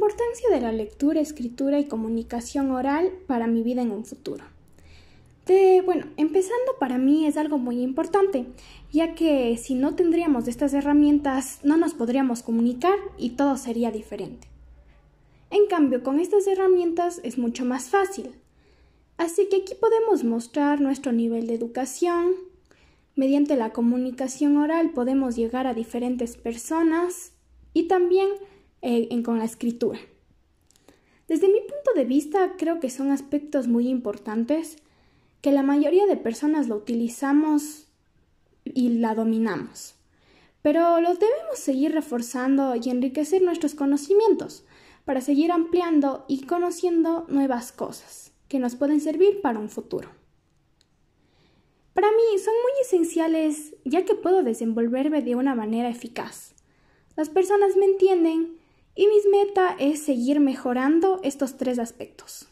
Importancia de la lectura, escritura y comunicación oral para mi vida en un futuro. De, bueno, empezando para mí es algo muy importante, ya que si no tendríamos estas herramientas no nos podríamos comunicar y todo sería diferente. En cambio, con estas herramientas es mucho más fácil. Así que aquí podemos mostrar nuestro nivel de educación. Mediante la comunicación oral podemos llegar a diferentes personas y también eh, con la escritura. Desde mi punto de vista, creo que son aspectos muy importantes que la mayoría de personas lo utilizamos y la dominamos. Pero los debemos seguir reforzando y enriquecer nuestros conocimientos para seguir ampliando y conociendo nuevas cosas que nos pueden servir para un futuro. Para mí son muy esenciales ya que puedo desenvolverme de una manera eficaz. Las personas me entienden y mi meta es seguir mejorando estos tres aspectos.